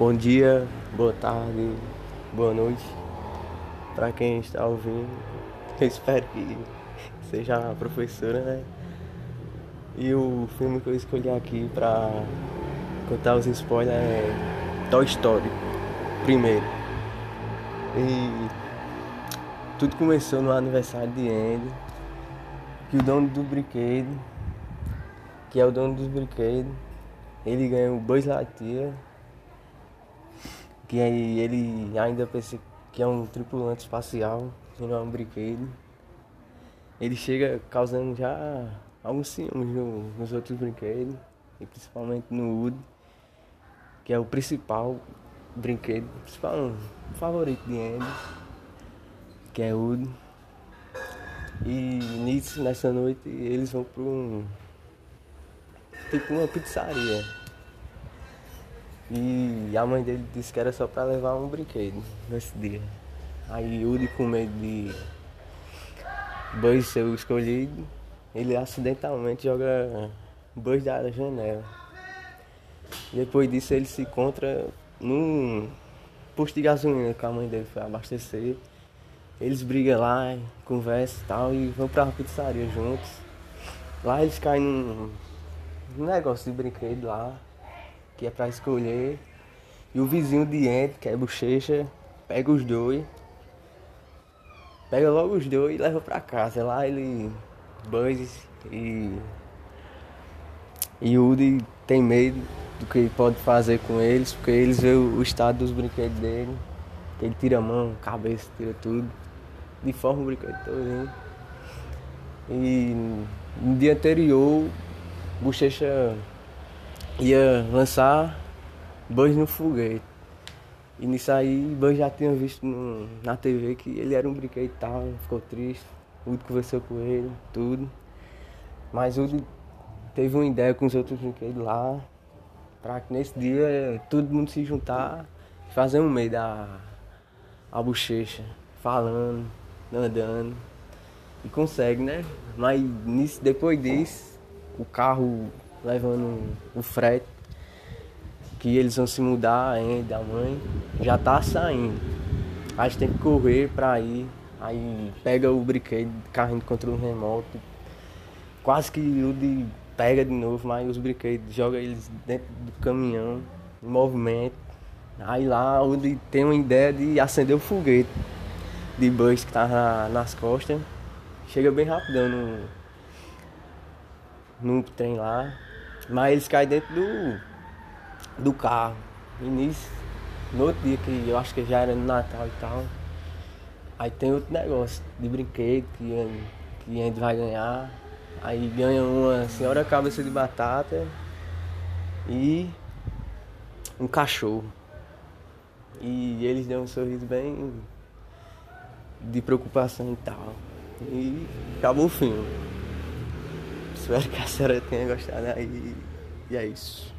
Bom dia, boa tarde, boa noite para quem está ouvindo. Eu espero que seja a professora, né? E o filme que eu escolhi aqui para contar os spoilers é Toy Story, primeiro. E tudo começou no aniversário de Andy, que o dono do brinquedo, que é o dono dos brinquedos, ele ganhou Buzz Lightyear que aí ele ainda pensa que é um tripulante espacial e não é um brinquedo. Ele chega causando já alguns ciúmes no, nos outros brinquedos, e principalmente no Woody, que é o principal brinquedo, principal favorito de Andy, que é o Woody. E nisso, nessa noite, eles vão para um. tipo uma pizzaria. E a mãe dele disse que era só pra levar um brinquedo nesse dia. Aí Yuri com medo de Buzz ser o escolhido, ele acidentalmente joga Buzz da janela. Depois disso ele se encontra num posto de gasolina que a mãe dele foi abastecer. Eles brigam lá, conversam e tal, e vão pra pizzaria juntos. Lá eles caem num negócio de brinquedo lá que é pra escolher. E o vizinho de entre, que é bochecha, pega os dois. Pega logo os dois e leva pra casa. Lá ele. Buzz e. E tem medo do que pode fazer com eles, porque eles vê o estado dos brinquedos dele. Ele tira a mão, cabeça, tira tudo. Deforma o brinquedo todo. E no dia anterior, Bochecha ia lançar Buzz no foguete. E nisso aí, Buzz já tinha visto no, na TV que ele era um brinquedo e tal, ficou triste. O Woody conversou com ele, tudo. Mas o teve uma ideia com os outros brinquedos lá, pra que nesse dia todo mundo se juntar fazer um meio da a bochecha, falando, andando. E consegue, né? Mas nisso, depois disso, o carro levando o frete, que eles vão se mudar ainda, a mãe já tá saindo. A gente tem que correr pra ir, aí pega o brinquedo, carrinho de controle remoto, quase que o de pega de novo, mas os brinquedos joga eles dentro do caminhão, em movimento. Aí lá onde tem uma ideia de acender o foguete de bus que tá nas costas. Chega bem rapidão no, no trem lá. Mas eles caem dentro do, do carro. E nisso, no outro dia que eu acho que já era no Natal e tal. Aí tem outro negócio de brinquedo que, que a gente vai ganhar. Aí ganha uma senhora cabeça de batata e um cachorro. E eles dão um sorriso bem de preocupação e tal. E acabou o filme. Espero que a senhora tenha gostado aí. E é isso.